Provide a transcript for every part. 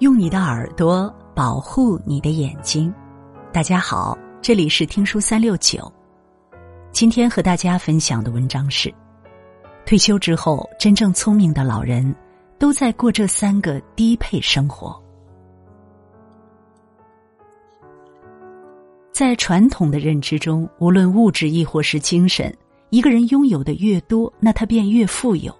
用你的耳朵保护你的眼睛。大家好，这里是听书三六九。今天和大家分享的文章是：退休之后，真正聪明的老人都在过这三个低配生活。在传统的认知中，无论物质亦或是精神，一个人拥有的越多，那他便越富有。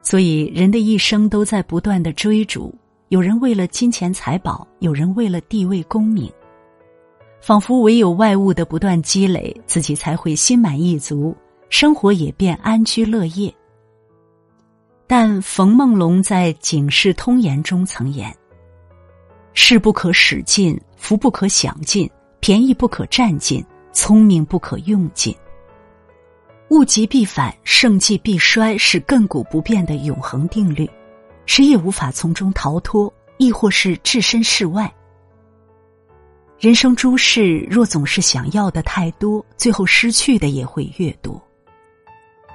所以，人的一生都在不断的追逐。有人为了金钱财宝，有人为了地位功名，仿佛唯有外物的不断积累，自己才会心满意足，生活也便安居乐业。但冯梦龙在《警世通言》中曾言：“势不可使尽，福不可享尽，便宜不可占尽，聪明不可用尽。物极必反，盛极必衰，是亘古不变的永恒定律。”谁也无法从中逃脱，亦或是置身事外。人生诸事若总是想要的太多，最后失去的也会越多。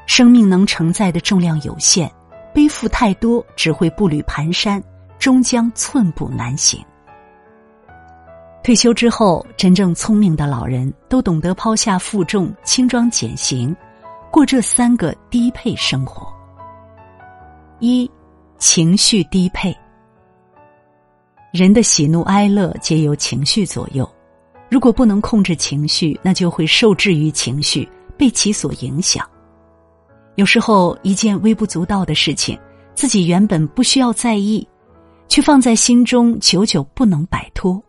生命能承载的重量有限，背负太多只会步履蹒跚，终将寸步难行。退休之后，真正聪明的老人都懂得抛下负重，轻装简行，过这三个低配生活。一。情绪低配，人的喜怒哀乐皆由情绪左右。如果不能控制情绪，那就会受制于情绪，被其所影响。有时候，一件微不足道的事情，自己原本不需要在意，却放在心中，久久不能摆脱。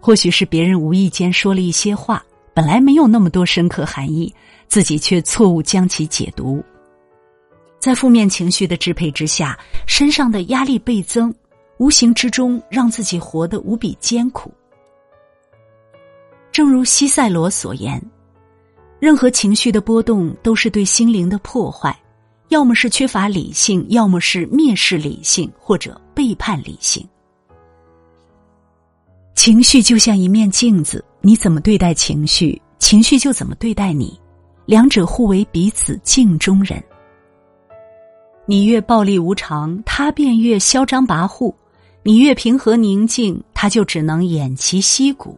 或许是别人无意间说了一些话，本来没有那么多深刻含义，自己却错误将其解读。在负面情绪的支配之下，身上的压力倍增，无形之中让自己活得无比艰苦。正如西塞罗所言：“任何情绪的波动都是对心灵的破坏，要么是缺乏理性，要么是蔑视理性，或者背叛理性。情绪就像一面镜子，你怎么对待情绪，情绪就怎么对待你，两者互为彼此镜中人。”你越暴力无常，他便越嚣张跋扈；你越平和宁静，他就只能偃旗息鼓。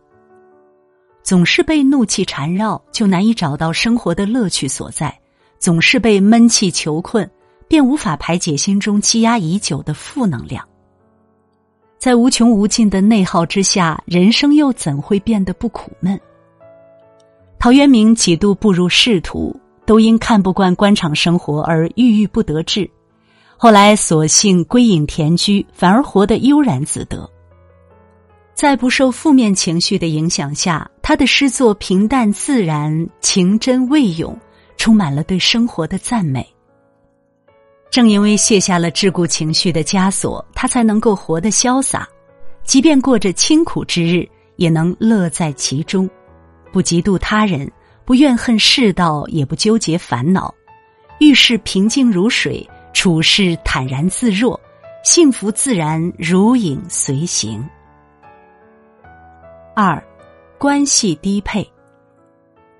总是被怒气缠绕，就难以找到生活的乐趣所在；总是被闷气囚困，便无法排解心中积压已久的负能量。在无穷无尽的内耗之下，人生又怎会变得不苦闷？陶渊明几度步入仕途，都因看不惯官场生活而郁郁不得志。后来索性归隐田居，反而活得悠然自得。在不受负面情绪的影响下，他的诗作平淡自然、情真味永，充满了对生活的赞美。正因为卸下了桎梏情绪的枷锁，他才能够活得潇洒，即便过着清苦之日，也能乐在其中，不嫉妒他人，不怨恨世道，也不纠结烦恼，遇事平静如水。处事坦然自若，幸福自然如影随形。二，关系低配。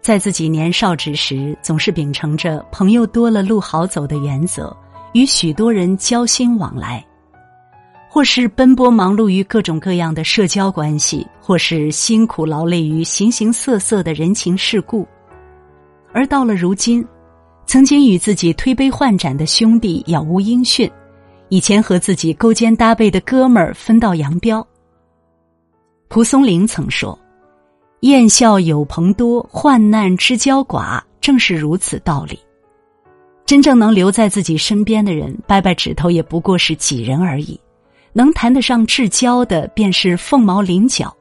在自己年少之时，总是秉承着朋友多了路好走的原则，与许多人交心往来，或是奔波忙碌于各种各样的社交关系，或是辛苦劳累于形形色色的人情世故，而到了如今。曾经与自己推杯换盏的兄弟杳无音讯，以前和自己勾肩搭背的哥们儿分道扬镳。蒲松龄曾说：“宴笑有朋多，患难知交寡。”正是如此道理。真正能留在自己身边的人，掰掰指头也不过是几人而已。能谈得上至交的，便是凤毛麟角。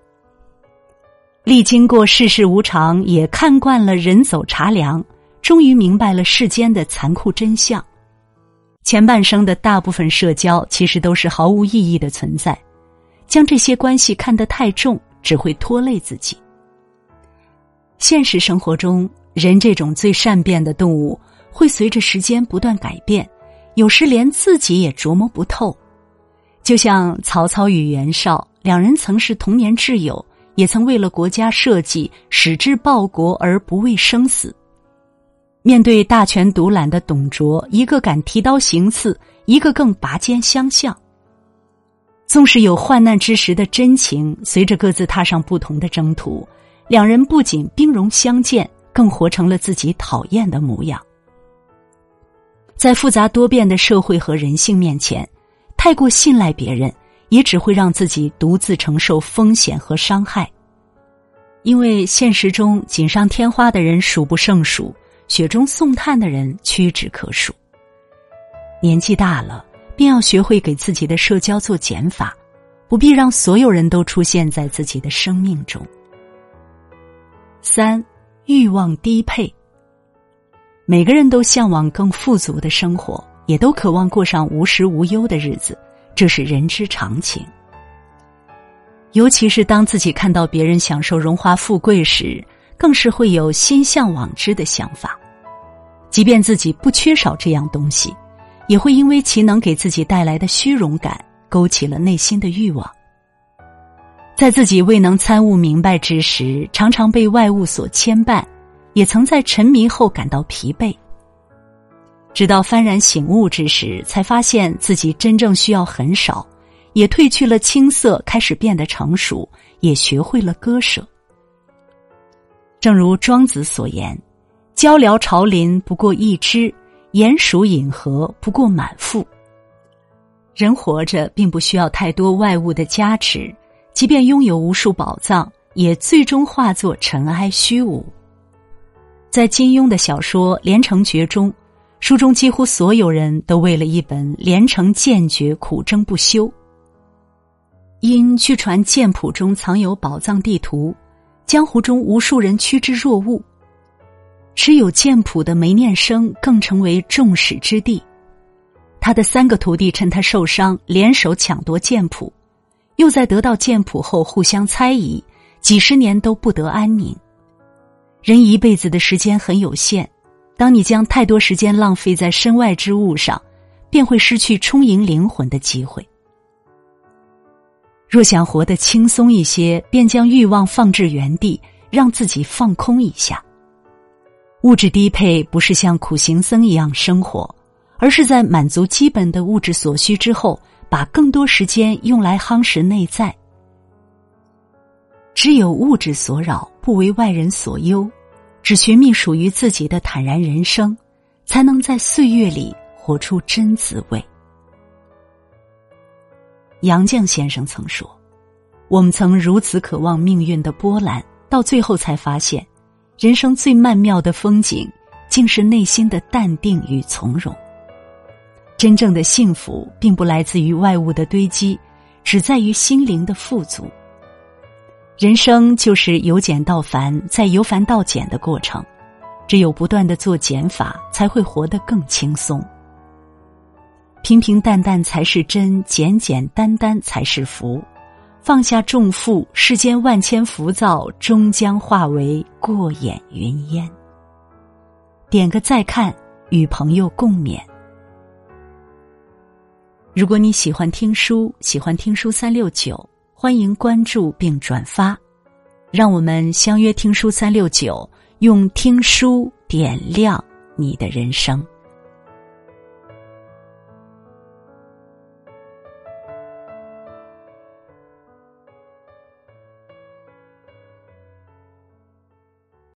历经过世事无常，也看惯了人走茶凉。终于明白了世间的残酷真相，前半生的大部分社交其实都是毫无意义的存在，将这些关系看得太重，只会拖累自己。现实生活中，人这种最善变的动物，会随着时间不断改变，有时连自己也琢磨不透。就像曹操与袁绍，两人曾是童年挚友，也曾为了国家社稷，矢志报国而不畏生死。面对大权独揽的董卓，一个敢提刀行刺，一个更拔尖相向。纵使有患难之时的真情，随着各自踏上不同的征途，两人不仅兵戎相见，更活成了自己讨厌的模样。在复杂多变的社会和人性面前，太过信赖别人，也只会让自己独自承受风险和伤害。因为现实中锦上添花的人数不胜数，雪中送炭的人屈指可数。年纪大了，便要学会给自己的社交做减法，不必让所有人都出现在自己的生命中。三，欲望低配。每个人都向往更富足的生活，也都渴望过上无时无忧的日子，这是人之常情。尤其是当自己看到别人享受荣华富贵时，更是会有心向往之的想法。即便自己不缺少这样东西。也会因为其能给自己带来的虚荣感，勾起了内心的欲望。在自己未能参悟明白之时，常常被外物所牵绊，也曾在沉迷后感到疲惫。直到幡然醒悟之时，才发现自己真正需要很少，也褪去了青涩，开始变得成熟，也学会了割舍。正如庄子所言：“鹪鹩巢林不过一枝。”鼹鼠饮河不过满腹。人活着并不需要太多外物的加持，即便拥有无数宝藏，也最终化作尘埃虚无。在金庸的小说《连城诀》中，书中几乎所有人都为了一本连城剑诀苦争不休。因据传剑谱中藏有宝藏地图，江湖中无数人趋之若鹜。持有剑谱的梅念生更成为众矢之的，他的三个徒弟趁他受伤联手抢夺剑谱，又在得到剑谱后互相猜疑，几十年都不得安宁。人一辈子的时间很有限，当你将太多时间浪费在身外之物上，便会失去充盈灵魂的机会。若想活得轻松一些，便将欲望放置原地，让自己放空一下。物质低配不是像苦行僧一样生活，而是在满足基本的物质所需之后，把更多时间用来夯实内在。只有物质所扰，不为外人所忧，只寻觅属于自己的坦然人生，才能在岁月里活出真滋味。杨绛先生曾说：“我们曾如此渴望命运的波澜，到最后才发现。”人生最曼妙的风景，竟是内心的淡定与从容。真正的幸福，并不来自于外物的堆积，只在于心灵的富足。人生就是由简到繁，再由繁到简的过程。只有不断的做减法，才会活得更轻松。平平淡淡才是真，简简单单才是福。放下重负，世间万千浮躁终将化为过眼云烟。点个再看，与朋友共勉。如果你喜欢听书，喜欢听书三六九，欢迎关注并转发，让我们相约听书三六九，用听书点亮你的人生。